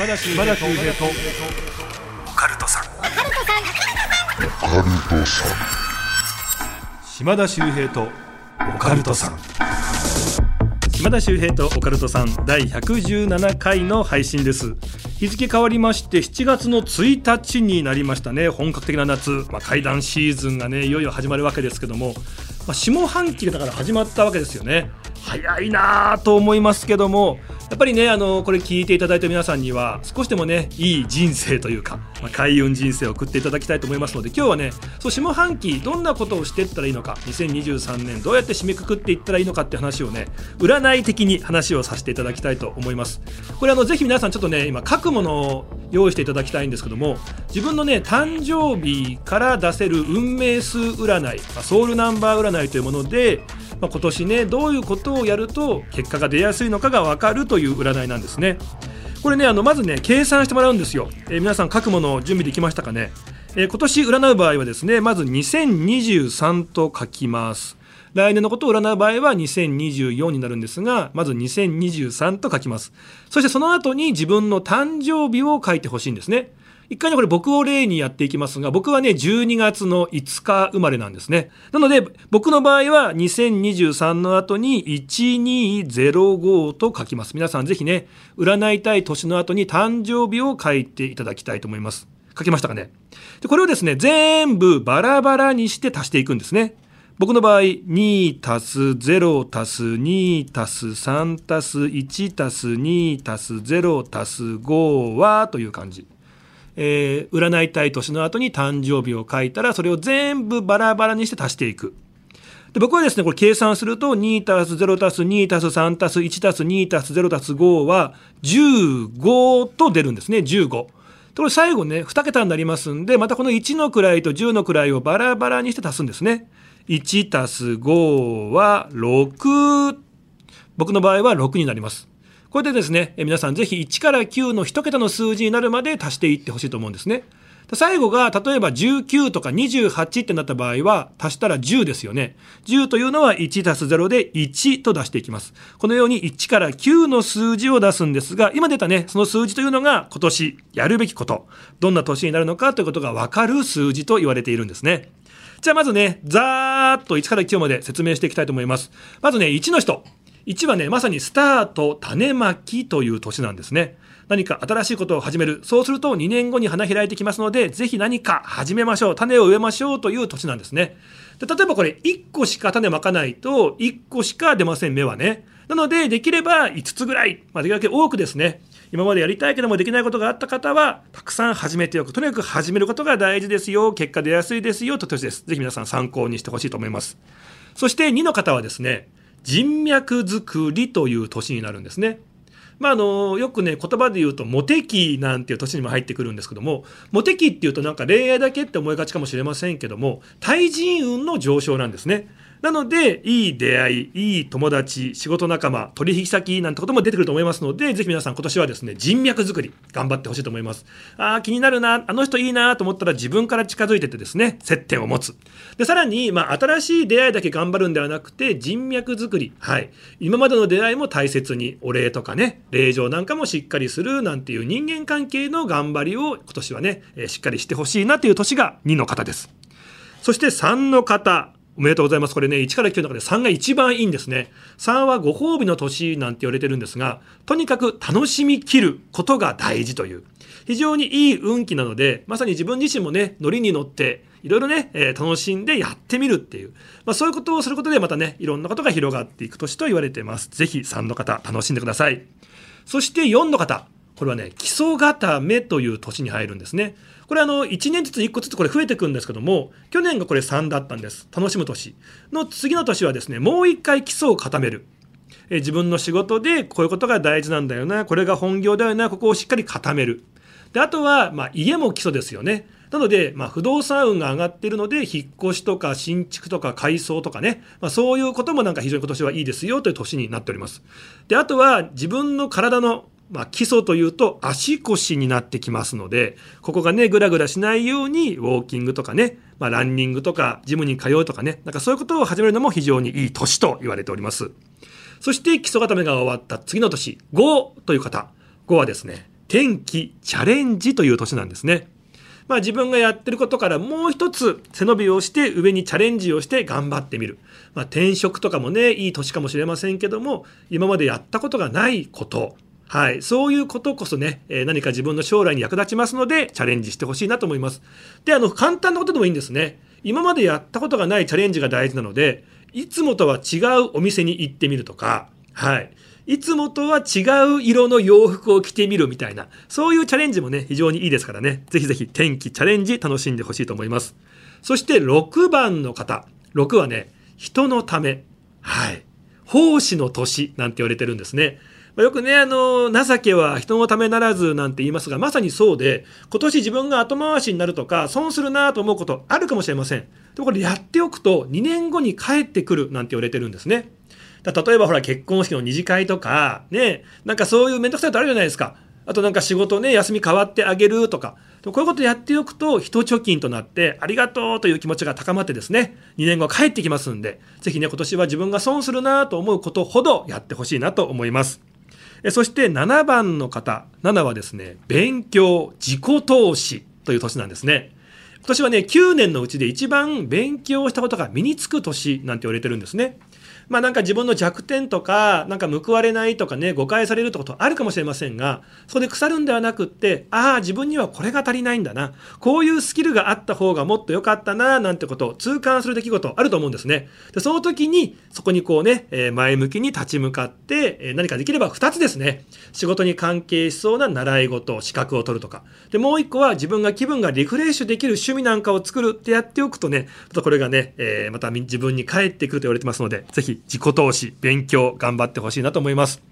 島田秀平とオカルトさん島田秀平とオカルトさん島田秀平とオカルトさん第117回の配信です日付変わりまして7月の1日になりましたね本格的な夏、まあ、怪談シーズンがねいよいよ始まるわけですけども、まあ、下半期だから始まったわけですよね早いなと思いますけどもやっぱりねあのこれ聞いていただいた皆さんには少しでもねいい人生というか、まあ、開運人生を送っていただきたいと思いますので今日はねそう下半期どんなことをしていったらいいのか2023年どうやって締めくくっていったらいいのかって話をね占い的に話をさせていただきたいと思います。これあのぜひ皆さんちょっとね今書くものを用意していただきたいんですけども自分のね誕生日から出せる運命数占い、まあ、ソウルナンバー占いというものでまあ、今年ねどういうことをやると結果が出やすいのかが分かるという占いなんですねこれねあのまずね計算してもらうんですよ、えー、皆さん書くものを準備できましたかね、えー、今年占う場合はですねまず2023と書きます来年のことを占う場合は2024になるんですが、まず2023と書きます。そしてその後に自分の誕生日を書いてほしいんですね。一回ね、これ僕を例にやっていきますが、僕はね、12月の5日生まれなんですね。なので、僕の場合は2023の後に1205と書きます。皆さんぜひね、占いたい年の後に誕生日を書いていただきたいと思います。書きましたかね？でこれをですね、全部バラバラにして足していくんですね。僕の場合、2たす0たす2たす3たす1たす2たす0たす5はという感じ。えー、占いたい年の後に誕生日を書いたらそれを全部バラバラにして足していく。で僕はですねこれ計算すると2たす0たす2たす3たす1たす2たす0たす5は15と出るんですね15。これ最後ね2桁になりますんでまたこの1の位と10の位をバラバラにして足すんですね。1たす5は6僕の場合は6になります。これでですね、皆さんぜひ1から9の1桁の数字になるまで足していってほしいと思うんですね。最後が例えば19とか28ってなった場合は足したら10ですよね。10というのは1たす0で1と出していきます。このように1から9の数字を出すんですが、今出たね、その数字というのが今年やるべきこと、どんな年になるのかということがわかる数字と言われているんですね。じゃあまずね、ざーっと1から9まで説明していきたいと思います。まずね、1の人。1はね、まさにスタート、種まきという年なんですね。何か新しいことを始める。そうすると2年後に花開いてきますので、ぜひ何か始めましょう。種を植えましょうという年なんですね。で例えばこれ1個しか種まかないと1個しか出ません、芽はね。なので、できれば5つぐらい、まあ、できるだけ多くですね。今までやりたいけどもできないことがあった方は、たくさん始めておく。とにかく始めることが大事ですよ。結果出やすいですよ。と年です。ぜひ皆さん参考にしてほしいと思います。そして2の方はですね、人脈作りという年になるんですね。まあ、あのよくね言葉で言うとモテ期なんていう年にも入ってくるんですけどもモテ期っていうとなんか恋愛だけって思いがちかもしれませんけども対人運の上昇なんですね。なので、いい出会い、いい友達、仕事仲間、取引先なんてことも出てくると思いますので、ぜひ皆さん今年はですね、人脈作り、頑張ってほしいと思います。ああ、気になるな、あの人いいなと思ったら自分から近づいててですね、接点を持つ。で、さらに、まあ、新しい出会いだけ頑張るんではなくて、人脈作り。はい。今までの出会いも大切に、お礼とかね、礼状なんかもしっかりするなんていう人間関係の頑張りを今年はね、しっかりしてほしいなという年が2の方です。そして3の方。おめでとうございます。これね、1から9の中で3が一番いいんですね。3はご褒美の年なんて言われてるんですが、とにかく楽しみきることが大事という、非常にいい運気なので、まさに自分自身もね、ノリに乗って、いろいろね、えー、楽しんでやってみるっていう、まあ、そういうことをすることでまたね、いろんなことが広がっていく年と言われてます。ぜひ3の方、楽しんでください。そして4の方、これはね、基礎固めという年に入るんですね。これあの1年ずつ1個ずつこれ増えていくんですけども去年がこれ3だったんです。楽しむ年。の次の年はですねもう1回基礎を固める。え自分の仕事でこういうことが大事なんだよなこれが本業だよなここをしっかり固める。であとは、まあ、家も基礎ですよね。なので、まあ、不動産運が上がっているので、引っ越しとか新築とか改装とかね、まあ、そういうこともなんか非常に今年はいいですよという年になっております。で、あとは自分の体のまあ、基礎というと足腰になってきますので、ここがね、ぐらぐらしないように、ウォーキングとかね、まあ、ランニングとか、ジムに通うとかね、なんかそういうことを始めるのも非常にいい年と言われております。そして基礎固めが終わった次の年、5という方。5はですね、転機チャレンジという年なんですね。まあ、自分がやってることからもう一つ背伸びをして上にチャレンジをして頑張ってみる。まあ、転職とかもね、いい年かもしれませんけども、今までやったことがないこと、はい、そういうことこそね、えー、何か自分の将来に役立ちますので、チャレンジしてほしいなと思います。で、あの、簡単なことでもいいんですね。今までやったことがないチャレンジが大事なので、いつもとは違うお店に行ってみるとか、はい。いつもとは違う色の洋服を着てみるみたいな、そういうチャレンジもね、非常にいいですからね、ぜひぜひ天気チャレンジ楽しんでほしいと思います。そして6番の方、6はね、人のため、はい、奉仕の年なんて言われてるんですね。まよくね、あの、情けは人のためならずなんて言いますが、まさにそうで、今年自分が後回しになるとか、損するなと思うことあるかもしれません。でもこれやっておくと、2年後に帰ってくるなんて言われてるんですね。だ例えばほら結婚式の二次会とか、ね、なんかそういう面倒くさいことあるじゃないですか。あとなんか仕事ね、休み変わってあげるとか。こういうことやっておくと、人貯金となって、ありがとうという気持ちが高まってですね、2年後帰ってきますんで、ぜひね、今年は自分が損するなと思うことほどやってほしいなと思います。そして7番の方、7はですね、勉強、自己投資という年なんですね。今年はね、9年のうちで一番勉強したことが身につく年なんて言われてるんですね。まあなんか自分の弱点とか、なんか報われないとかね、誤解されるってことあるかもしれませんが、そこで腐るんではなくって、ああ、自分にはこれが足りないんだな。こういうスキルがあった方がもっと良かったな、なんてことを痛感する出来事あると思うんですね。で、その時に、そこにこうね、え前向きに立ち向かって、え何かできれば2つですね。仕事に関係しそうな習い事、資格を取るとか。で、もう1個は自分が気分がリフレッシュできる趣味なんかを作るってやっておくとね、これがね、えー、また自分に返ってくると言われてますので、ぜひ自己投資、勉強、頑張ってほしいなと思います。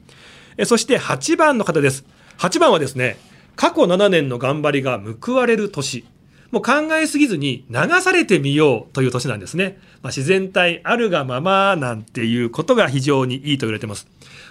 えそして8番の方です。8番はですね、過去7年の頑張りが報われる年。もう考えすぎずに流されてみようという年なんですね。まあ、自然体あるがままなんていうことが非常にいいと言われてます。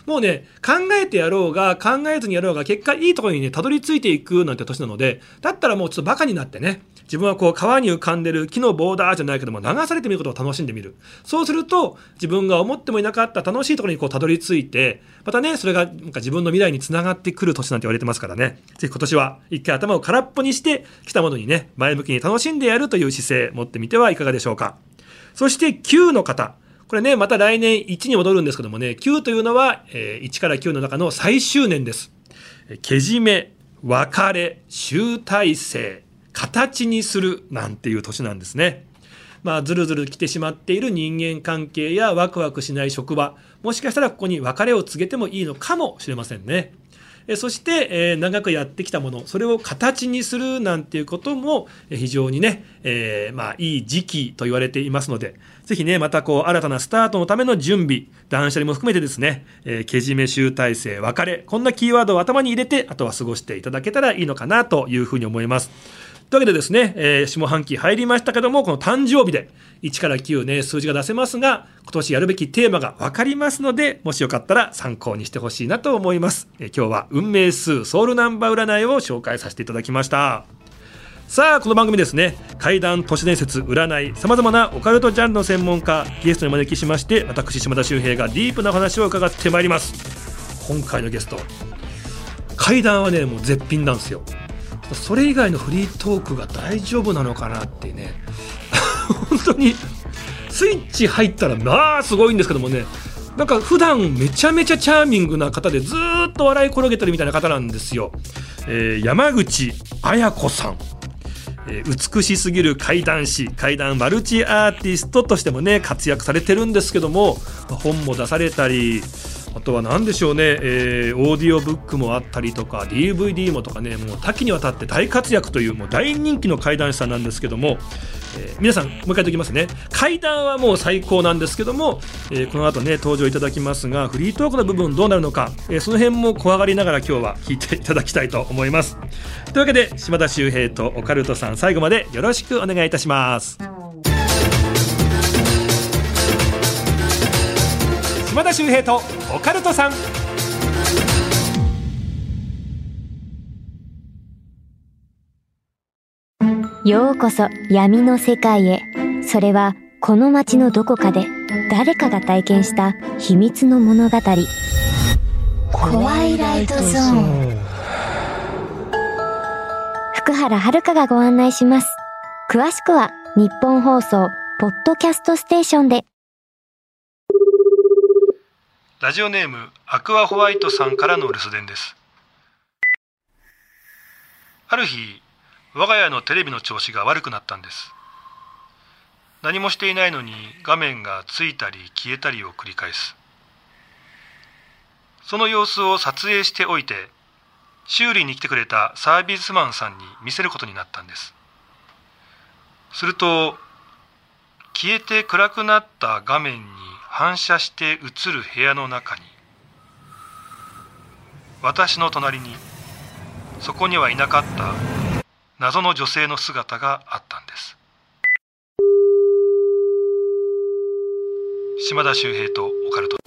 もうね、考えてやろうが考えずにやろうが結果いいところにね、たどり着いていくなんて年なので、だったらもうちょっとバカになってね、自分はこう川に浮かんでる木のボーダーじゃないけども流されてみることを楽しんでみる。そうすると自分が思ってもいなかった楽しいところにこうたどり着いて、またね、それがなんか自分の未来につながってくる年なんて言われてますからね。ぜひ今年は一回頭を空っぽにして来たものにね、前向きに楽しんでやるという姿勢持ってみてはいかがでしょうか。そして9の方。これね、また来年1に戻るんですけどもね、9というのは、え、1から9の中の最終年です。けじめ、別れ、集大成、形にするなんていう年なんですね。まあ、ずるずる来てしまっている人間関係やワクワクしない職場、もしかしたらここに別れを告げてもいいのかもしれませんね。えそして、え、長くやってきたもの、それを形にするなんていうことも非常にね、えー、まあ、いい時期と言われていますので、ぜひね、またこう、新たなスタートのための準備、断捨離も含めてですね、えー、けじめ集大成、別れ、こんなキーワードを頭に入れて、あとは過ごしていただけたらいいのかなというふうに思います。というわけでですね、えー、下半期入りましたけども、この誕生日で1から9ね、数字が出せますが、今年やるべきテーマが分かりますので、もしよかったら参考にしてほしいなと思います。えー、今日は運命数ソウルナンバー占いを紹介させていただきました。さあこの番組ですね怪談都市伝説占いさまざまなオカルトジャンルの専門家ゲストにお招きしまして私島田秀平がディープな話を伺ってまいります今回のゲスト怪談はねもう絶品なんですよそれ以外のフリートークが大丈夫なのかなってね。本当にスイッチ入ったらまあすごいんですけどもね。なんか普段めちゃめちゃチャーミングな方でずっと笑い転げてるみたいな方なんですよ、えー、山口綾子さん。え美しすぎる怪談師怪談マルチアーティストとしてもね活躍されてるんですけども本も出されたりとは何でしょうね、えー、オーディオブックもあったりとか DVD もとかねもう多岐にわたって大活躍というもう大人気の怪談師さんなんですけども、えー、皆さんもう一回言っておきますね。怪談はもう最高なんですけども、えー、この後ね登場いただきますがフリートークの部分どうなるのか、えその辺も怖がりながら今日は聞いていただきたいと思います。というわけで島田秀平とオカルトさん最後までよろしくお願いいたします。島田秀平とオカルトさんようこそ闇の世界へそれはこの街のどこかで誰かが体験した秘密の物語怖いライトゾーン福原遥がご案内します。詳しくは日本放送ポッドキャストステーションで。ラジオネームアクアホワイトさんからの留守電です。ある日我が家のテレビの調子が悪くなったんです。何もしていないのに画面がついたり消えたりを繰り返す。その様子を撮影しておいて修理に来てくれたサービスマンさんに見せることになったんです。すると消えて暗くなった画面に反射して映る部屋の中に。私の隣にそこにはいなかった謎の女性の姿があったんです。島田秀平とオカルト。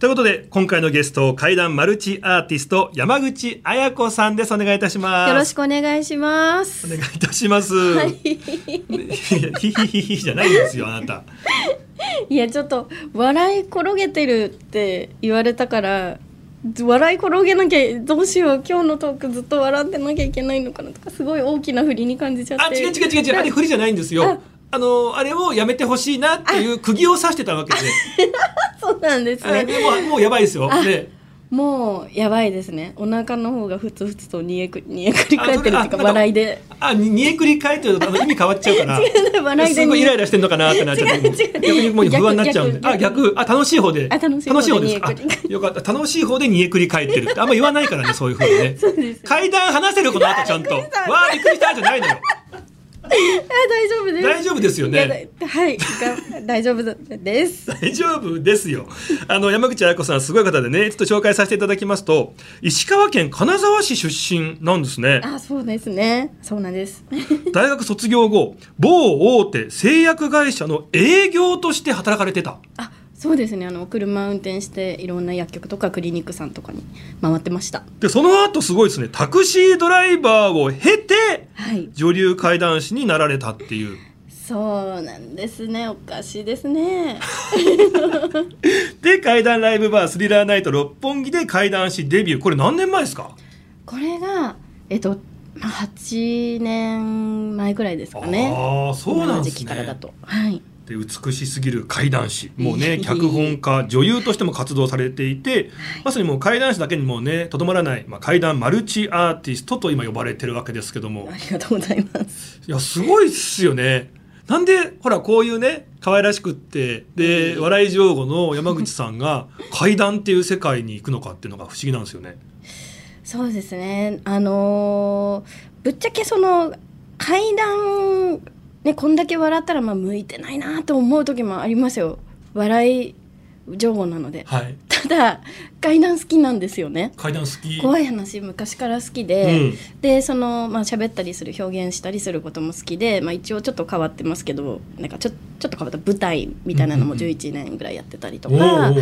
ということで今回のゲスト怪談マルチアーティスト山口彩子さんです。お願いいたします。よろしくお願いします。お願いいたします、はい。いやヒヒヒヒじゃないんですよあなたいやちょっと笑い転げてるって言われたから笑い転げなきゃどうしよう今日のトークずっと笑ってなきゃいけないのかなとかすごい大きな振りに感じちゃってあ違う違う違う違うあれ不利じゃないんですよあのあれをやめてほしいなっていう釘を刺してたわけで。そうなんですあねでもうもうやばいですよ。あでもうやばいですね。お腹の方がふつふつと煮えく煮えくり返ってるっていうか笑いで。あに煮えくり返ってるとあの意味変わっちゃうから 笑いですごいイライラしてんのかなってなっちゃって。逆にもう不安になっちゃうんで。逆あ逆。あ楽しい方で。あ楽しい方です。かよかった。楽しい方で煮えくり返ってるって。あんま言わないからねそういうふうにね 階段話せるこの後ちゃんと。わあびっくりしたじゃないのよ。あ大丈夫です大丈夫ですよねだはいが大丈夫です 大丈夫ですよ。あの山口彩子さんすごい方でね、ちょっと紹介させていただきますと、石川県金沢市出身なんですね。あそうですねそうなんです 大学卒業後、某大手製薬会社の営業として働かれてた。あそうですね。あの車運転していろんな薬局とかクリニックさんとかに回ってました。で、その後すごいですね、タクシードライバーを経て、はい。女流怪談師になられたっていう。そうなんですね。おかしいですね。で、怪談ライブバースリラーナイト六本木で怪談師デビュー。これ何年前ですか？これがえっとまあ8年前くらいですかね。ああ、そうなんですね。期からだと。はいで美しすぎる怪談師。もうね 脚本家女優としても活動されていて、まさにもう怪談師だけにもねとどまらない、まあ、怪談マルチアーティストと今呼ばれてるわけですけども。ありがとうございます。いやすごいっすよね。なんでほらこういうね可愛らしくってで笑い上手の山口さんが怪談っていう世界に行くのかっていうのが不思議なんですよね。そうですね。あのーぶっちゃけその階段ねこんだけ笑ったらまあ向いてないなと思う時もありますよ。笑い上手なので。はい。ただ階段好きなんですよね。怪談好き。怖い話昔から好きで、うん。でそのまあ喋ったりする表現したりすることも好きで、まあ、一応ちょっと変わってますけどなんかちょちょっと変わった舞台みたいなのもうんうんうん。11年ぐらいやってたりとおか、ま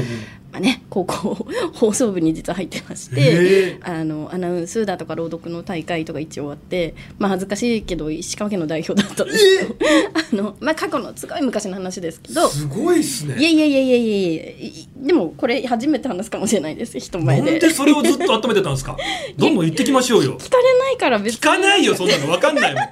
あね、高校 放送部に実は入ってましへてあのアナウンスだとか朗読の大会とか一応あって、まあ、恥ずかしいけど石川県の代表だったんですけど あの、まあ、過去のすごい昔の話ですけど。すごいっすね。いやいやいやいやいやいやいでもこれ初めて話すかもしれないです人前で。なんでそれをずっと温めてたんですか？どんどん言ってきましょうよ。聞かれないから別に。聞かないよそんなの分かんないもん。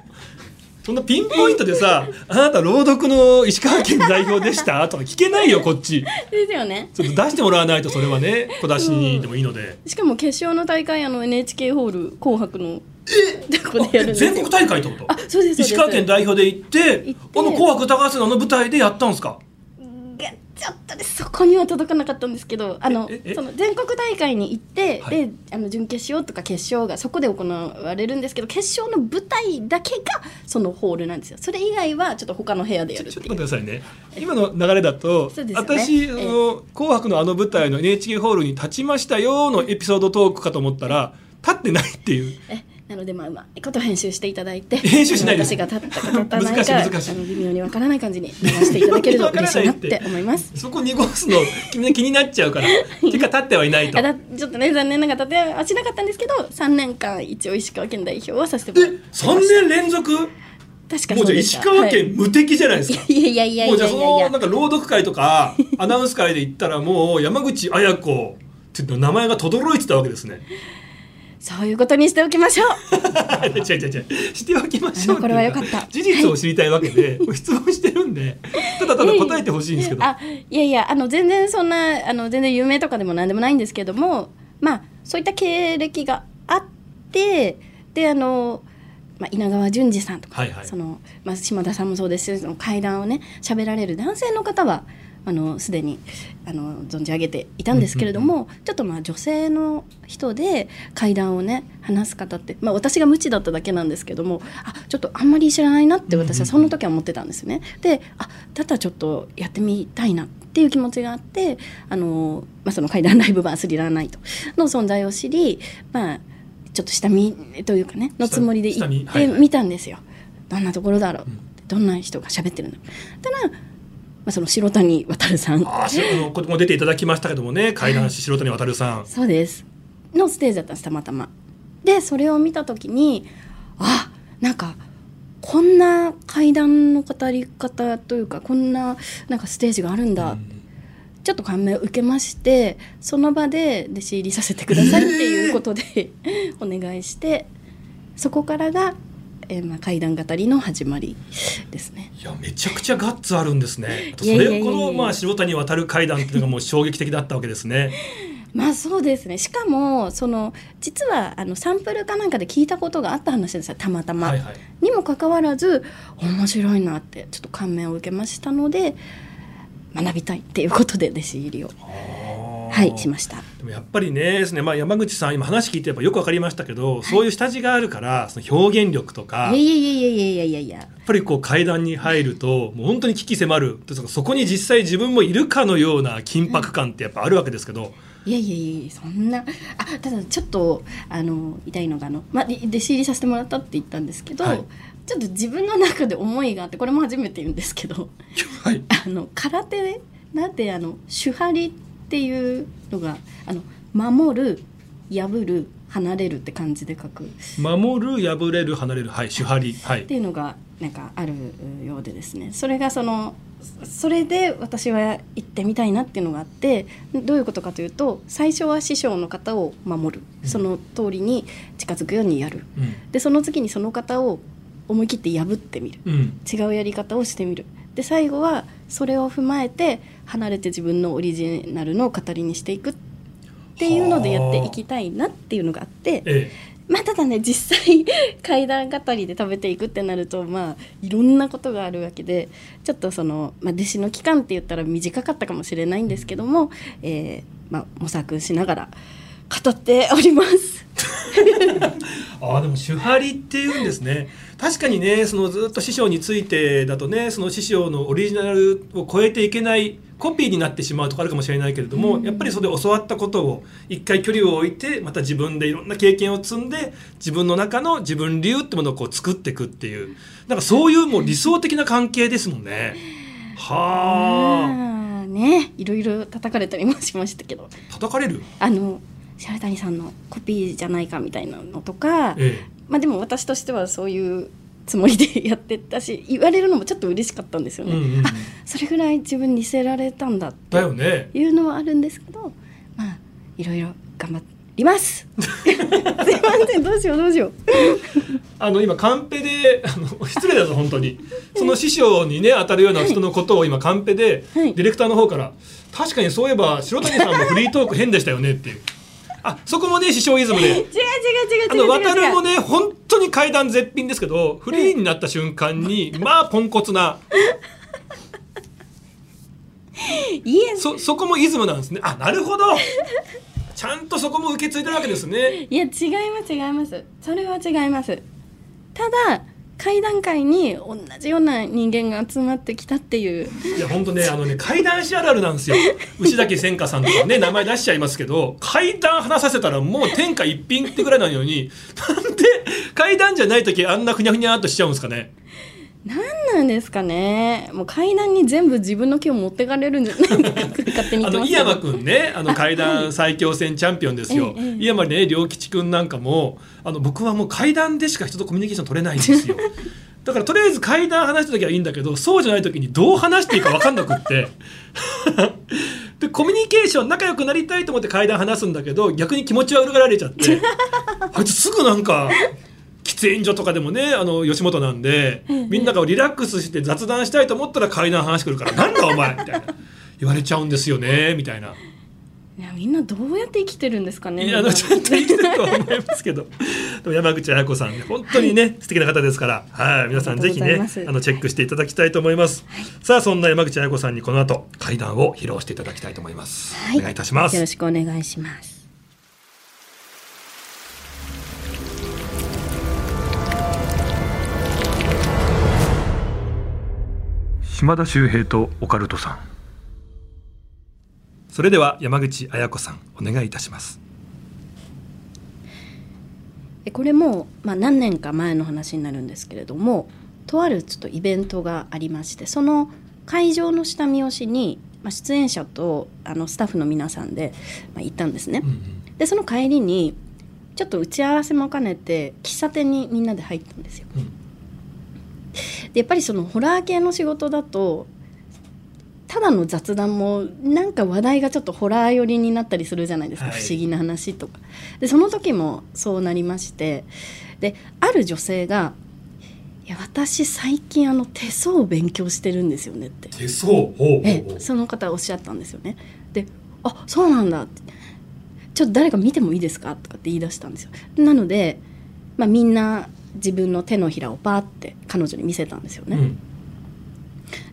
そんなピンポイントでさ「あなた朗読の石川県代表でした?」とか聞けないよこっち。ですよね。ちょっと出してもらわないとそれはね。小出しにでもいいので、しかも決勝の大会あの NHK ホール「紅白」の。とこでやる全国大会ってこと？あそうです石川県代表で行ってあの「紅白歌合戦」のあの舞台でやったんですか？がちょっとねそこには届かなかったんですけどあのその全国大会に行って、はい。であの準決勝とか決勝がそこで行われるんですけど決勝の舞台だけがそのホールなんですよ。それ以外はちょっと他の部屋でやちょちょっるっていうと待ってくださいね。今の流れだと、ね私、ええあの「紅白」のあの舞台の NHK ホールに立ちましたよのエピソードトークかと思ったら立ってないっていう。えなのでまあうまいこと編集していただいて編集しないで。私が立ったか立たない難しいか難しい。あの微妙にわからない感じに流していただけると嬉しいなって思います。そこ濁すの君ね気になっちゃうから。てか立ってはいないと。ちょっとね残念ながら立てはしなかったんですけど3年間一応石川県代表はさせてもらって。え3年連続？確かもうじゃあ石川県無敵じゃないですか、はい、いやいやいやいもうじゃあそのなんか朗読会とかアナウンス会で言ったらもう山口綾子っていう名前が轟いてたわけですねそういうことにしておきましょう。違う違う違う。しておきましょうこれは良かった。事実を知りたいわけで、質問してるんでただただ答えてほしいんですけど、あいやいやあの全然そんなあの全然有名とかでも何でもないんですけどもまあそういった経歴があってであの、まあ、稲川淳二さんとか、はいはい。そのまあ、島田さんもそうですしその階段をね喋られる男性の方はあのすでにあの存じ上げていたんですけれども、ちょっとまあ女性の人で階段をね話す方って、まあ、私が無知だっただけなんですけどもあちょっとあんまり知らないなって私はその時は思ってたんですよね。であだったらちょっとやってみたいなっていう気持ちがあってあの、まあ、その階段ライブバースリラーナイトの存在を知り、まあ、ちょっと下見というかねのつもりで行ってみたんですよ。どんなところだろう、うん。どんな人が喋ってるの。ただ、まあ、その白谷渉さん。あここも出ていただきましたけどもね。怪談師白谷渉さん。そうです。のステージだったんですたまたま。でそれを見た時にあなんかこんな階段の語り方というかこんななんかステージがあるんだ、ちょっと感銘を受けましてその場で弟子入りさせてくださいっていうことで、お願いしてそこからが、えーまあ、怪談語りの始まりですね。いやめちゃくちゃガッツあるんですね。それこのまあ白谷渡階段っていうのがもう衝撃的だったわけですね。まあそうですね。しかもその実はあのサンプルかなんかで聞いたことがあった話ですよたまたま。はいはい。にもかかわらず面白いなってちょっと感銘を受けましたので学びたいっていうことで弟子入りを。はいしました。でもやっぱりねですね、まあ、山口さん今話聞いてやっぱよくわかりましたけど、そういう下地があるからその表現力とかいやいやいやいやいやいやいや。やっぱりこう階段に入るともう本当に危機迫るでそそこに実際自分もいるかのような緊迫感ってやっぱあるわけですけど、いやいやいやそんなあただちょっとあの痛いのがあの、まあ、り弟子入りさせてもらったって言ったんですけど、はい。ちょっと自分の中で思いがあってこれも初めて言うんですけど はい、あの空手でなんであの手張りっていうのがあの守る破る離れるって感じで書く。守る破れる離れる。はい手張り。はい。っていうのがなんかあるようでですね。それがそのそれで私は行ってみたいなっていうのがあってどういうことかというと最初は師匠の方を守る。うん。その通りに近づくようにやる。うん。でその次にその方を思い切って破ってみる。うん。違うやり方をしてみる。で最後はそれを踏まえて離れて自分のオリジナルの語りにしていくっていうのでやっていきたいなっていうのがあってえまあただね実際 階段語りで食べていくってなるとまあいろんなことがあるわけでちょっとその、まあ、弟子の期間って言ったら短かったかもしれないんですけども、えーまあ、模索しながら語っております。ああでも手張りっていうんですね確かにねそのずっと師匠についてだとねその師匠のオリジナルを超えていけないコピーになってしまうとかあるかもしれないけれども、うん。やっぱりそれで教わったことを一回距離を置いてまた自分でいろんな経験を積んで自分の中の自分流ってものをこう作っていくっていうなんかそういうもう理想的な関係ですもんね。はまあね。いろいろ叩かれたりもしましたけど。あ叩かれる、あの白谷さんのコピーじゃないかみたいなのとか、え。まあでも私としてはそういうつもりでやってたし言われるのもちょっと嬉しかったんですよね。えうんうんうん、あそれぐらい自分にせられたんだって。いうのはあるんですけどまあいろいろ頑張ります。すいませんどうしようどうしよう。あの今カンペであの失礼だぞ本当に。その師匠にね当たるような人のことを今カンペではい。ディレクターの方から確かにそういえば白谷さんもフリートーク変でしたよねっていうあそこもね師匠イズムで違う違う違うあの違う。違う渡るもね本当に階段絶品ですけどフリーになった瞬間にまあポンコツな。いえそそこもイズムなんですね。あなるほど。ちゃんとそこも受け継いでるわけですね。いや違います違います。それは違います。ただ会談会に同じような人間が集まってきたっていう。いや本当ねあのね怪談師あるあるなんですよ。牛崎千佳さんとかね名前出しちゃいますけど怪談話させたらもう天下一品ってぐらいなのになんで怪談じゃない時あんなふにゃふにゃっとしちゃうんですかね何なんですかね。もう階段に全部自分の気を持ってかれるんじゃないか勝手に井山くんね。あの怪談最強戦チャンピオンですよ、井山ね良吉くんなんかもあの僕はもう怪談でしか人とコミュニケーション取れないんですよ。だからとりあえず怪談話した時はいいんだけどそうじゃない時にどう話していいか分かんなくって。でコミュニケーション仲良くなりたいと思って怪談話すんだけど逆に気持ちは裏がられちゃって。あいつすぐなんか喫煙所とかでもねあの吉本なんでみんながリラックスして雑談したいと思ったら階段話くるから「なんだお前」みたいな。言われちゃうんですよねみたいな。いやみんなどうやって生きてるんですかね。いやあのちゃんと生きてるとは思いますけど。でも山口彩子さんね本当にね、素敵な方ですから。はい皆さんぜひねあのチェックしていただきたいと思います、さあそんな山口彩子さんにこの後階段を披露していただきたいと思います、はい。お願いいたします。よろしくお願いします島田秀平とオカルトさんそれでは山口彩子さんお願いいたしますでこれも、まあ、何年か前の話になるんですけれどもとあるちょっとイベントがありましてその会場の下見をしに、まあ、出演者とあのスタッフの皆さんで、まあ、行ったんですね。でその帰りにちょっと打ち合わせも兼ねて喫茶店にみんなで入ったんですよ。うんでやっぱりそのホラー系の仕事だとただの雑談もなんか話題がちょっとホラー寄りになったりするじゃないですか、はい。不思議な話とか。でその時もそうなりまして。である女性が「いや私最近あの手相を勉強してるんですよね」って。手相？えその方おっしゃったんですよね。で「あそうなんだ」って「ちょっと誰か見てもいいですか?」とかって言い出したんですよ。なので、まあ、みんな自分の手のひらをパーって彼女に見せたんですよね、うん。だか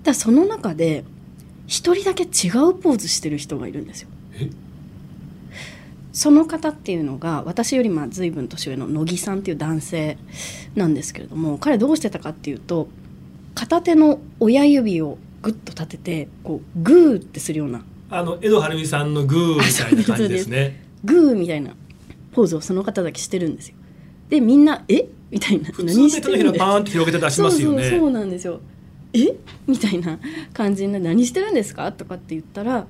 らその中で一人だけ違うポーズしてる人がいるんですよ。え？その方っていうのが私よりまあ随分年上の乃木さんっていう男性なんですけれども彼どうしてたかっていうと片手の親指をグッと立ててこうグーってするようなあの江戸晴美さんのグーみたいな感じですね。グーみたいなポーズをその方だけしてるんですよでみんな「え？みたいな。普通で手のパーンって広げて出しますよね。そうそうそうなんですよ。え？みたいな感じで何してるんですか？とかって言ったら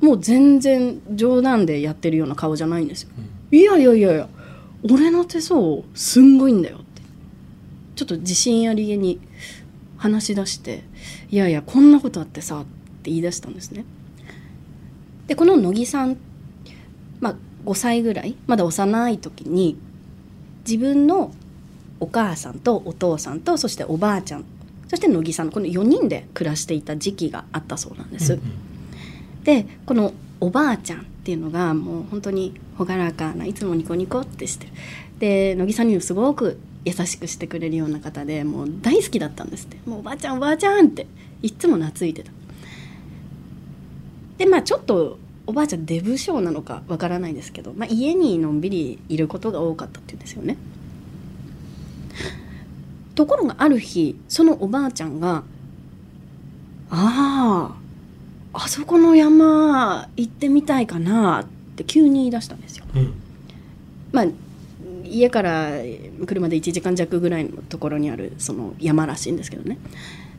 もう全然冗談でやってるような顔じゃないんですよ、いやいやいやいや俺の手相すんごいんだよって。ちょっと自信ありげに話し出して「いやいやこんなことあってさ」って言い出したんですね。でこの乃木さんまあ5歳ぐらい？まだ幼い時に自分のお母さんとお父さんとそしておばあちゃんそして乃木さんのこの4人で暮らしていた時期があったそうなんです。うんうん。でこのおばあちゃんっていうのがもう本当に朗らかないつもニコニコってしてるで乃木さんにもすごく優しくしてくれるような方でもう大好きだったんですって。もうおばあちゃんおばあちゃんっていっつも懐いてた。でまあちょっとおばあちゃんデブ症なのかわからないですけど、まあ、家にのんびりいることが多かったっていうんですよね。ところがある日そのおばあちゃんが「あああそこの山行ってみたいかなって急に言い出したんですよ。うん。まあ家から車で1時間弱ぐらいのところにあるその山らしいんですけどね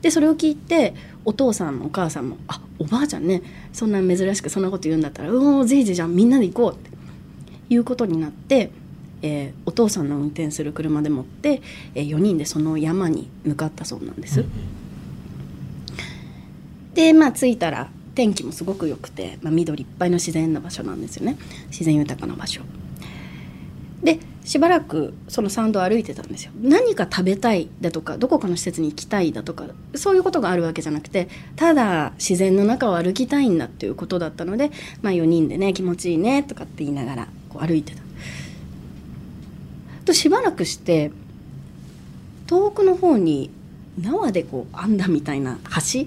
でそれを聞いてお父さんもお母さんも「あおばあちゃんねそんな珍しくそんなこと言うんだったらうおーぜひじゃあみんなで行こう」っていうことになって、えーお父さんの運転する車でもって、え4人でその山に向かったそうなんです。でまあ着いたら天気もすごく良くて、まあ、緑いっぱいの自然な場所なんですよね自然豊かな場所でしばらくその山道を歩いてたんですよ。何か食べたいだとかどこかの施設に行きたいだとかそういうことがあるわけじゃなくてただ自然の中を歩きたいんだっていうことだったので、まあ、4人でね気持ちいいねとかって言いながらこう歩いてた。としばらくして遠くの方に縄でこう編んだみたいな橋。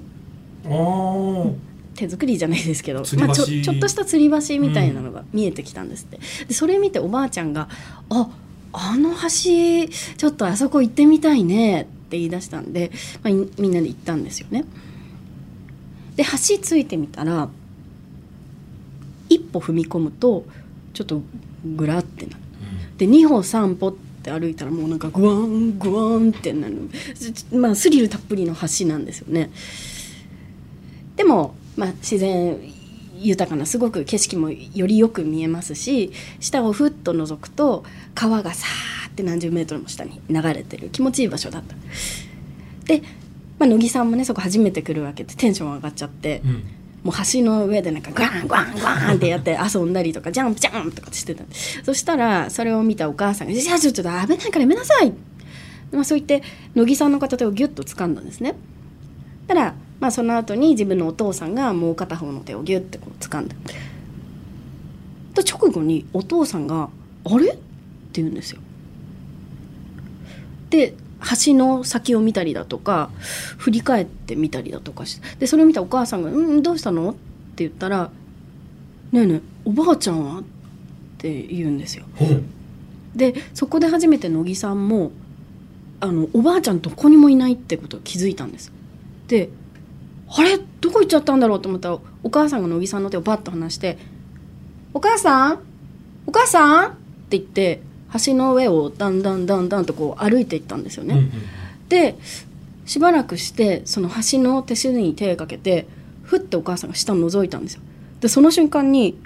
手作りじゃないですけど、まあ、ちょちょっとした吊り橋みたいなのが見えてきたんですって、でそれ見ておばあちゃんが「ああの橋ちょっとあそこ行ってみたいね」って言い出したんで、まあ、いみんなで行ったんですよね。で橋ついてみたら一歩踏み込むとちょっとグラってなる。で2歩3歩って歩いたらもうなんかグワングワンってなるちまあスリルたっぷりの橋なんですよね。でも、まあ、自然豊かなすごく景色もよりよく見えますし下をふっと覗くと川がさーって何十メートルも下に流れてる気持ちいい場所だった。で、まあ、乃木さんもねそこ初めて来るわけでテンション上がっちゃってうん。もう橋の上でなんかガンガンガンってやって遊んだりとかジャンプジャンプとかしてたそしたらそれを見たお母さんが「じゃあちょっと危ないからやめなさい」まあ、そう言って乃木さんの片手をギュッと掴んだんですね。たら、まあ、その後に自分のお父さんがもう片方の手をギュッてこう掴んだと直後にお父さんが「あれ?」って言うんですよで橋の先を見たりだとか振り返ってみたりだとかしてでそれを見たお母さんが「うんどうしたの?」って言ったら「ねえねえおばあちゃんは?」って言うんですよ。でそこで初めて乃木さんもあのおばあちゃんどこにもいないってことを気づいたんです。であれ？どこ行っちゃったんだろうと思ったらお母さんが乃木さんの手をバッと離して「お母さん？お母さん!」って言って橋の上をだんだんだんだんとこう歩いていったんですよね。うんうんでしばらくしてその橋の手すりに手をかけてふってお母さんが下を覗いたんですよ。でその瞬間に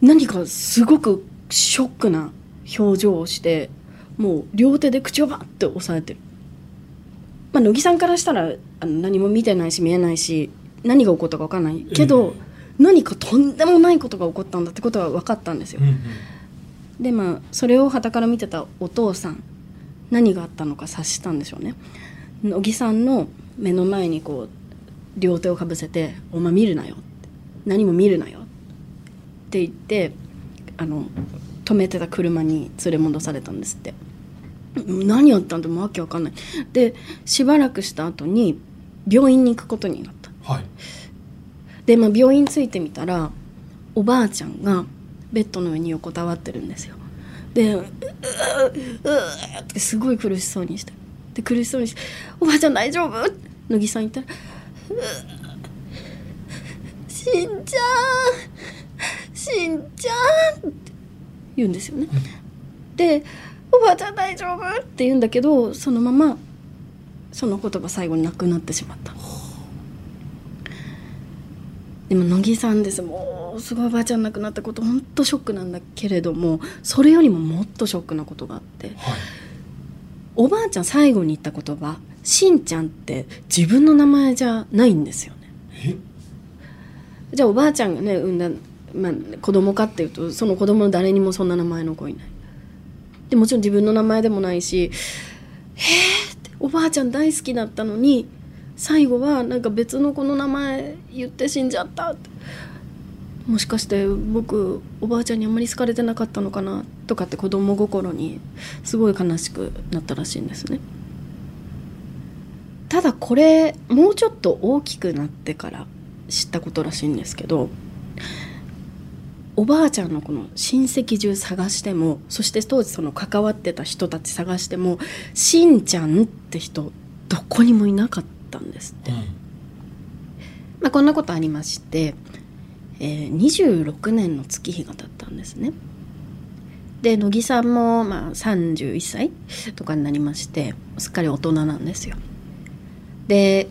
何かすごくショックな表情をしてもう両手で口をバッて押さえてる。まあ、乃木さんからしたらあの何も見てないし見えないし何が起こったか分かんない。けど、何かとんでもないことが起こったんだってことは分かったんですよ。うんうん。でまあそれを傍から見てたお父さん何があったのか察したんでしょうね。乃木さんの目の前にこう両手をかぶせて「お前見るなよ」って「何も見るなよ」って言ってあの止めてた車に連れ戻されたんですって何やったんだもうわけわかんない。でしばらくした後に病院に行くことになった。はい。で、まあ、病院着いてみたらおばあちゃんがベッドの上に横たわってるんですよ。で「ううううってすごい苦しそうにして。で苦しそうにして「おばあちゃん大丈夫?」乃木さん言ったら「ううしんちゃんしんちゃん」って言うんですよね。で「おばあちゃん大丈夫?」って言うんだけどそのままその言葉最後になくなってしまった。でも乃木さんです。もうすごいおばあちゃん亡くなったこと本当ショックなんだけれどもそれよりももっとショックなことがあってはい。おばあちゃん最後に言った言葉「しんちゃん」って自分の名前じゃないんですよね。え？じゃあおばあちゃんがね産んだ、まあ、子供かっていうとその子供の誰にもそんな名前の子いないでもちろん自分の名前でもないし「へえ」っておばあちゃん大好きだったのに最後はなんか別の子の名前言って死んじゃったって。もしかして僕おばあちゃんにあんまり好かれてなかったのかなとかって子供心にすごい悲しくなったらしいんですね。ただこれもうちょっと大きくなってから知ったことらしいんですけどおばあちゃんのこの親戚中探してもそして当時その関わってた人たち探してもしんちゃんって人どこにもいなかったんですって、うん。まあ、こんなことありまして、えー26年の月日が経ったんですね。で乃木さんもまあ31歳とかになりましてすっかり大人なんですよ。で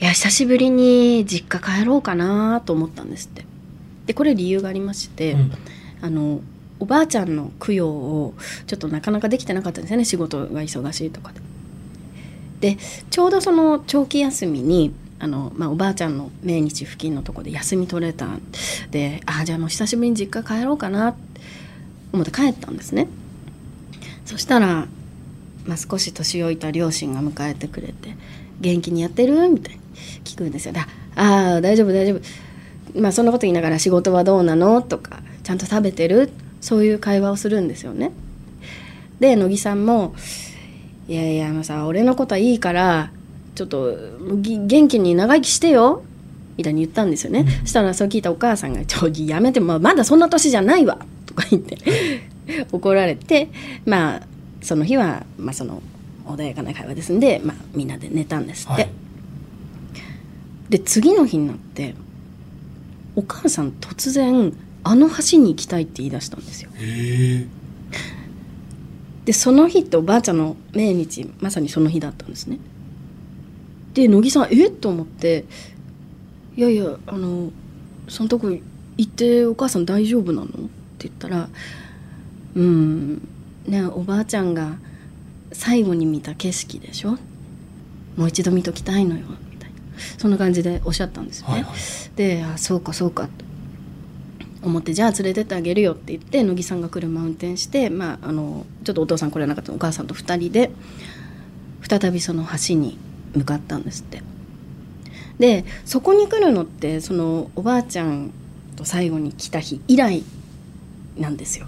いや久しぶりに実家帰ろうかなと思ったんですってでこれ理由がありまして、うんあのおばあちゃんの供養をちょっとなかなかできてなかったんですよね仕事が忙しいとかで。でちょうどその長期休みにあの、まあ、おばあちゃんの命日付近のとこで休み取れたであじゃあもう久しぶりに実家帰ろうかなって思って帰ったんですね。そしたら、まあ、少し年老いた両親が迎えてくれて「元気にやってる?」みたいに聞くんですよ。でああ大丈夫大丈夫まあそんなこと言いながら仕事はどうなのとかちゃんと食べてる？そういう会話をするんですよね。で乃木さんも「いやいやあのさ俺のことはいいからちょっとぎ元気に長生きしてよ」みたいに言ったんですよね。そしたらそう聞いたお母さんが「ちょやめてままだそんな年じゃないわ」とか言って 怒られてまあその日は、まあ、その穏やかな会話ですんで、まあ、みんなで寝たんですって。はいで次の日になってお母さん突然あの橋に行きたいって言い出したんですよ。でその日っておばあちゃんの命日まさにその日だったんですね。で乃木さんえ？っと思って「いやいやあのそのとこ行ってお母さん大丈夫なの?」って言ったら「うんねおばあちゃんが最後に見た景色でしょ？もう一度見ときたいのよ」そんな感じでおっしゃったんですよね。はいはいであそうかそうかと思ってじゃあ連れてってあげるよって言って乃木さんが車運転して、まあ、あのちょっとお父さん来れなかったお母さんと2人で再びその橋に向かったんですって。でそこに来るのってそのおばあちゃんと最後に来た日以来なんですよ。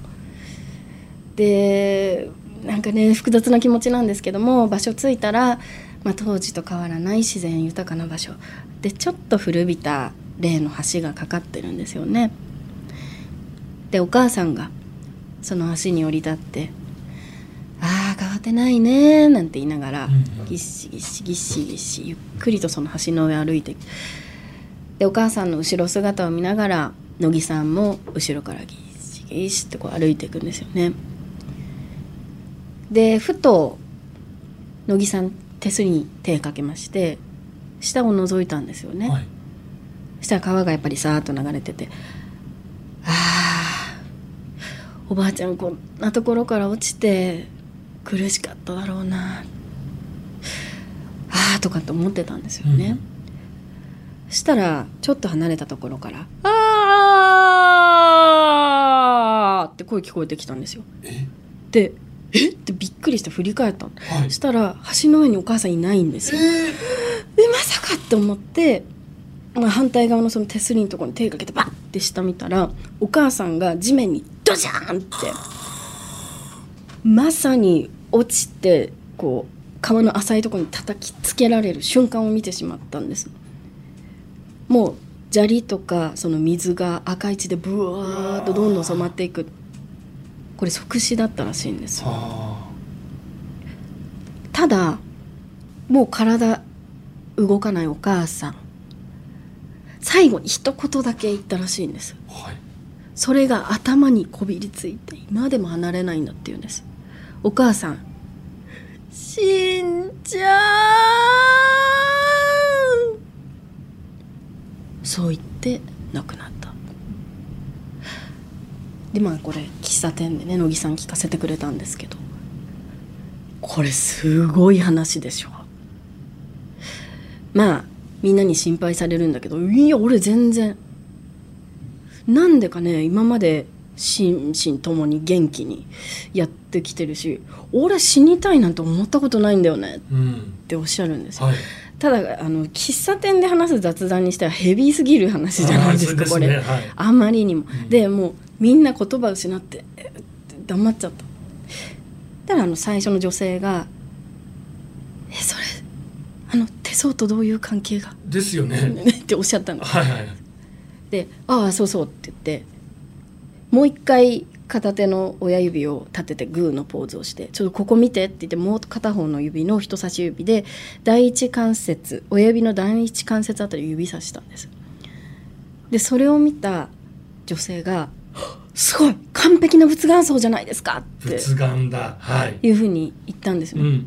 でなんかね複雑な気持ちなんですけども場所着いたら、まあ、当時と変わらない自然豊かな場所でちょっと古びた例の橋がかかってるんですよね。でお母さんがその橋に降り立って「ああ変わってないね」なんて言いながらぎっしぎっしぎっしぎっしゆっくりとその橋の上歩いてでお母さんの後ろ姿を見ながら乃木さんも後ろからぎっしぎっしってこう歩いていくんですよね。でふと乃木さん手すりに手かけまして下を覗いたんですよね。はいそしたら川がやっぱりさーっと流れててああおばあちゃんこんなところから落ちて苦しかっただろうなああとかって思ってたんですよね、そしたらちょっと離れたところから「あー!」って声聞こえてきたんですよえ？でえ？ってびっくりして振り返ったの。はい。そしたら橋の上にお母さんいないんですよ。えまさかって思って、まあ、反対側のその手すりのところに手かけてバッて下見たらお母さんが地面にドジャーンってまさに落ちてこう川の浅いところに叩きつけられる瞬間を見てしまったんです。もう砂利とかその水が赤い血でブワーッとどんどん染まっていくこれ即死だったらしいんですよ。はただもう体動かないお母さん。最後に一言だけ言ったらしいんです。あはい。それが頭にこびりついて今でも離れないんだって言うんです。お母さんしんちゃんそう言って亡くなったでまあこれ喫茶店でね乃木さん聞かせてくれたんですけどこれすごい話でしょ。まあみんなに心配されるんだけどいや俺全然。なんでかね今まで心身ともに元気にやってきてるし俺死にたいなんて思ったことないんだよねっうんておっしゃるんですよ。はい。ただあの喫茶店で話す雑談にしてはヘビーすぎる話じゃないですかあーこれ。はい。あまりにも、ん。でもうみんな言葉失って黙っちゃった。たらあの最初の女性が「えそれあの手相とどういう関係が?ですよ」ね。っておっしゃったの。はいはい。で「ああそうそう」って言ってもう一回片手の親指を立ててグーのポーズをして「ちょっとここ見て」って言ってもう片方の指の人差し指で第一関節親指の第一関節あたりを指さしたんです。でそれを見た女性が「すごい。完璧な仏眼相じゃないですか」って。仏眼だ。はい。いうふうに言ったんですよ、うん。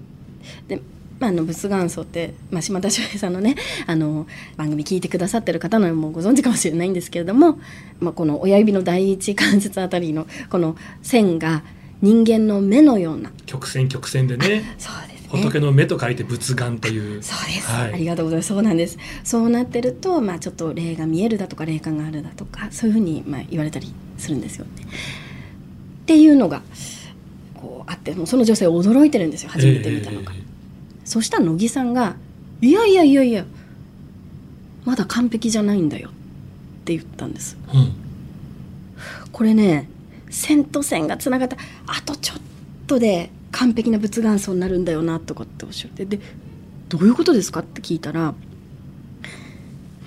で、まあ、あの仏眼相って、まあ、島田秀平さんのねあの番組聞いてくださってる方ならもうご存知かもしれないんですけれども、まあ、この親指の第一関節あたりのこの線が人間の目のような。曲線曲線でね。そうですね。仏の目と書いて仏眼という。そうです、はい。ありがとうございます。そうなんです。そうなってると、まあ、ちょっと霊が見えるだとか霊感があるだとかそういうふうに、まあ、言われたりするんですよね。っていうのがこうあってもうその女性驚いてるんですよ初めて見たのが。えそしたら乃木さんが「いやいやいやいやまだ完璧じゃないんだよ」って言ったんです。えうん。これね線と線がつながったあとちょっとで完璧な仏眼相になるんだよなとかっておっしゃってでどういうことですか？って聞いたら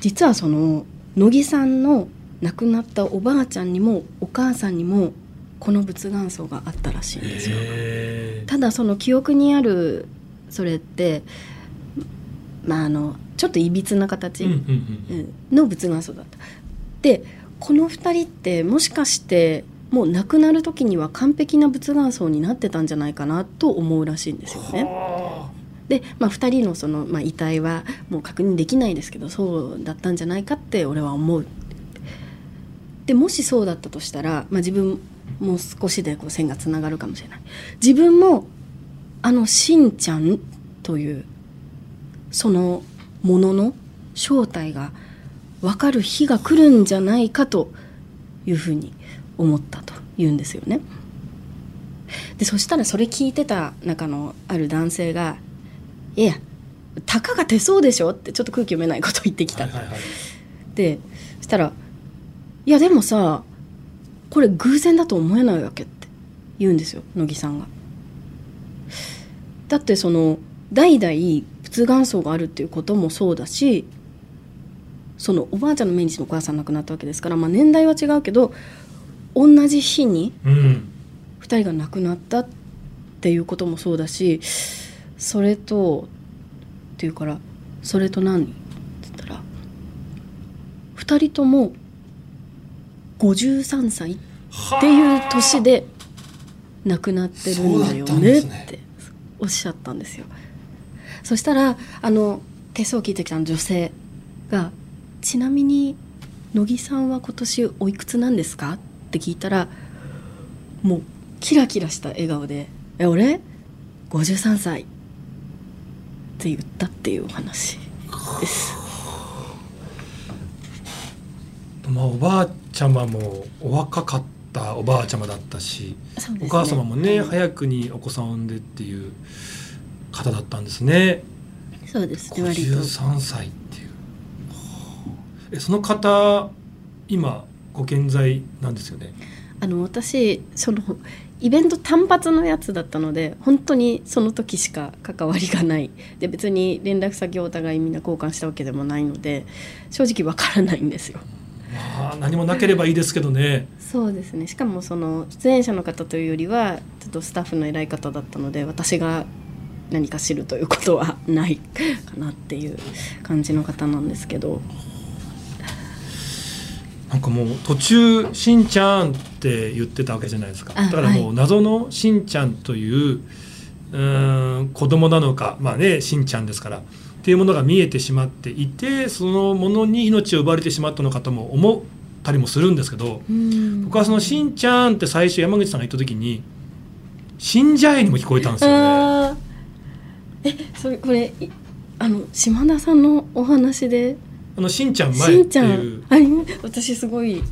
実はその乃木さんの亡くなったおばあちゃんにもお母さんにもこの仏眼相があったらしいんですよ。ただその記憶にあるそれってまああのちょっといびつな形の仏眼相だった。でこの2人ってもしかしてもう亡くなる時には完璧な仏眼相になってたんじゃないかなと思うらしいんですよね。はで、まあ、2人のその、まあ、遺体はもう確認できないですけどそうだったんじゃないかって俺は思う。でもしそうだったとしたら、まあ、自分もう少しでこう線がつながるかもしれない自分もあのしんちゃんというそのものの正体が分かる日が来るんじゃないかというふうに思ったと言うんですよね。でそしたらそれ聞いてた中のある男性が「いやたかが手相でしょ?」ってちょっと空気読めないこと言ってきた、はいはいはいでそしたら「いやでもさこれ偶然だと思えないわけ」って言うんですよ乃木さんが。だってその代々仏願層があるっていうこともそうだしそのおばあちゃんの命日のお母さん亡くなったわけですから、まあ、年代は違うけど同じ日に2人が亡くなったっていうこともそうだしそれとっていうから「それと何?」って言ったら2人とも53歳っていう年で亡くなってるんだよねっておっしゃったんですよ。そしたらあの手相を聞いてきた女性が「ちなみに乃木さんは今年おいくつなんですか?」って聞いたらもうキラキラした笑顔で「え俺 ?53 歳」って言ったっていうお話です。まあおばあちゃまもお若かったおばあちゃまだったし、ね。お母様もね、はい。早くにお子さんを産んでっていう方だったんですね。そうですね割と。53歳っていう。はあえその方今ご健在なんですよね？あの私そのイベント単発のやつだったので本当にその時しか関わりがない。で別に連絡先をお互いみんな交換したわけでもないので正直わからないんですよ。まあ何もなければいいですけどね。そうですね。しかもその出演者の方というよりはちょっとスタッフの偉い方だったので私が何か知るということはないかなっていう感じの方なんですけど。なんかもう途中「しんちゃん」って言ってたわけじゃないですか。あだからもはう謎のしんちゃんといううーん子供なのか。まあねしんちゃんですからっていうものが見えてしまっていてそのものに命を奪われてしまったのかとも思ったりもするんですけどうん。僕はその「しんちゃん」って最初山口さんが言った時に「死んじゃえ」にも聞こえたんですよね。えそれこれいあの島田さんのお話で？あのしんちゃんし前っんちゃていう。んあり私すごい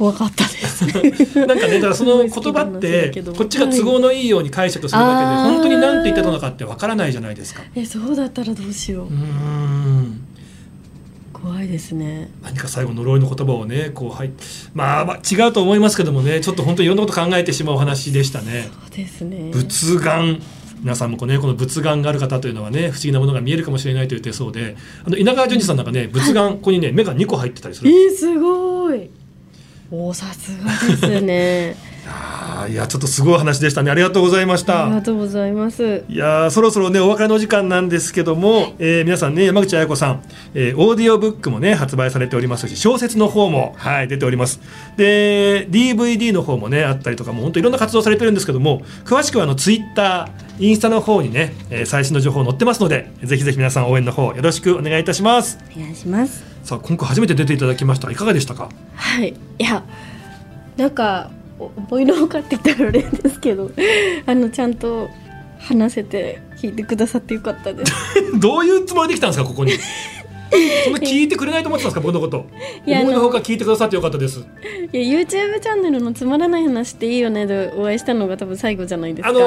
怖かったです。なんかねだからその 言葉ってこっちが都合のいいように解釈するだけではい本当に何て言ってたのかってわからないじゃないですか。えそうだったらどうしよううーん怖いですね。何か最後呪いの言葉をねこうはいまあ、まあ、違うと思いますけどもねちょっと本当にいろんなこと考えてしまうお話でしたね。そうですね。仏眼皆さんもこう、ね、この仏眼がある方というのはね不思議なものが見えるかもしれないという手相であの稲川淳二さんなんかね仏眼、ここにね目が2個入ってたりすえる。ー、すごい。おさすがですね。あーいやちょっとすごい話でしたねありがとうございました。ありがとうございます。いやーそろそろねお別れのお時間なんですけども、えー皆さんね山口彩子さん、えーオーディオブックもね発売されておりますし小説の方もはい出ておりますで DVD の方もねあったりとかも本当いろんな活動されてるんですけども詳しくはあのツイッターインスタの方にね、えー最新の情報載ってますのでぜひぜひ皆さん応援の方よろしくお願いいたしますお願いします。さあ今回初めて出ていただきましたいかがでしたか？はい。いや、なんか、お思いのほかって言ったらあれですけど、あの、ちゃんと話せて聞いてくださってよかったです。どういうつもりで来たんですかここに？そんな聞いてくれないと思ってたんですか僕のこと。思いのほか聞いてくださってよかったです。いや YouTube チャンネルのつまらない話っていいよねでお会いしたのが多分最後じゃないですか。あの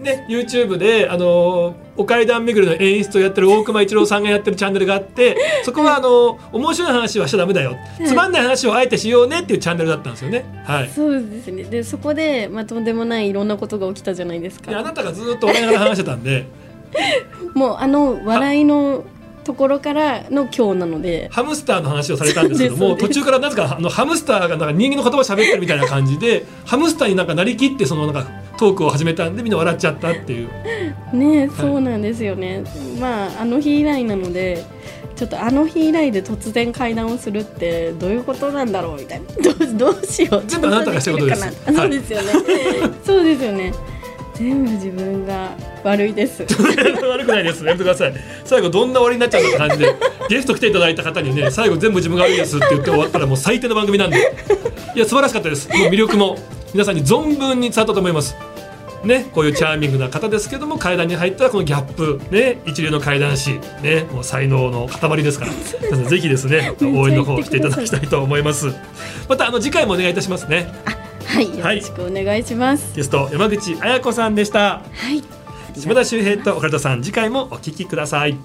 ーね YouTube であのーお階段巡りの演出をやってる大熊一郎さんがやってるチャンネルがあって そこはあのー面白い話はしちゃダメだよ。つまんない話をあえてしようねっていうチャンネルだったんですよね。はい。そうですね。でそこで、まあ、とんでもないいろんなことが起きたじゃないですか。であなたがずっと笑いながら話してたんで。もうあの笑いのところからの今日なので。ハムスターの話をされたんですけども途中からなぜかあのハムスターがなんか人間の言葉を喋ってるみたいな感じで ハムスターになんかなりきってそのなんかトークを始めたんでみんな笑っちゃったっていう。ねそうなんですよね、まああの日以来なのでちょっとあの日以来で突然会談をするってどういうことなんだろうみたいな。どうどうしよう。全部あなたがしたことです。そうですよね全部自分が悪いです。悪くないです。やめてください。最後どんな終わりになっちゃうのって感じでゲスト来ていただいた方にね最後全部自分が悪いですって言って終わったらもう最低の番組なんで。いや素晴らしかったです。もう魅力も皆さんに存分に伝わったと思います。ね、こういうチャーミングな方ですけども階段に入ったらこのギャップ、ね、一流の階段師、ね、もう才能の塊ですから。ぜひですね応援の方していただきたいと思います。またあの次回もお願いいたしますねはいよろしくお願いします、ゲスト山口彩子さんでした。はい。島田秀平とオカルトさん次回もお聞きください。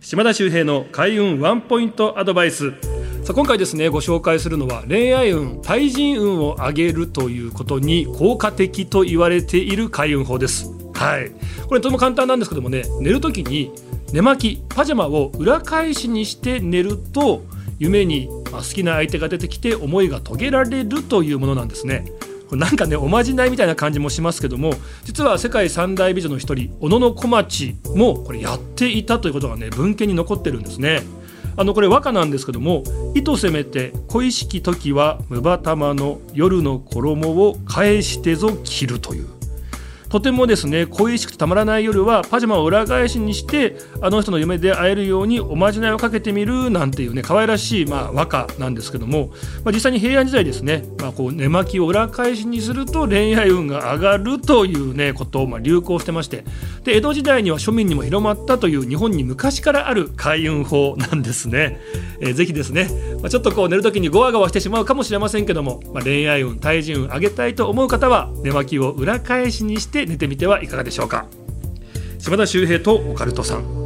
島田秀平の開運ワンポイントアドバイス。さあ今回ですねご紹介するのは恋愛運対人運を上げるということに効果的と言われている開運法です。はい。これとても簡単なんですけどもね寝るときに寝巻きパジャマを裏返しにして寝ると夢に好きな相手が出てきて思いが遂げられるというものなんですね。これなんかねおまじないみたいな感じもしますけども実は世界三大美女の一人小野小町もこれやっていたということがね文献に残ってるんですね。あのこれ和歌なんですけども「意図攻めて恋しき時は無ば玉の夜の衣を返してぞ着る」という。とてもですね恋しくてたまらない夜はパジャマを裏返しにしてあの人の夢で会えるようにおまじないをかけてみるなんていうね可愛らしい、まあ、和歌なんですけども、まあ、実際に平安時代ですね、まあ、こう寝巻きを裏返しにすると恋愛運が上がるというねことをまあ流行してましてで江戸時代には庶民にも広まったという日本に昔からある開運法なんですね。えー、ぜひですね、まあ、ちょっとこう寝る時にゴワゴワしてしまうかもしれませんけども、まあ、恋愛運対人運上げたいと思う方は寝巻きを裏返しにしてして寝てみてはいかがでしょうか。島田秀平とオカルトさん。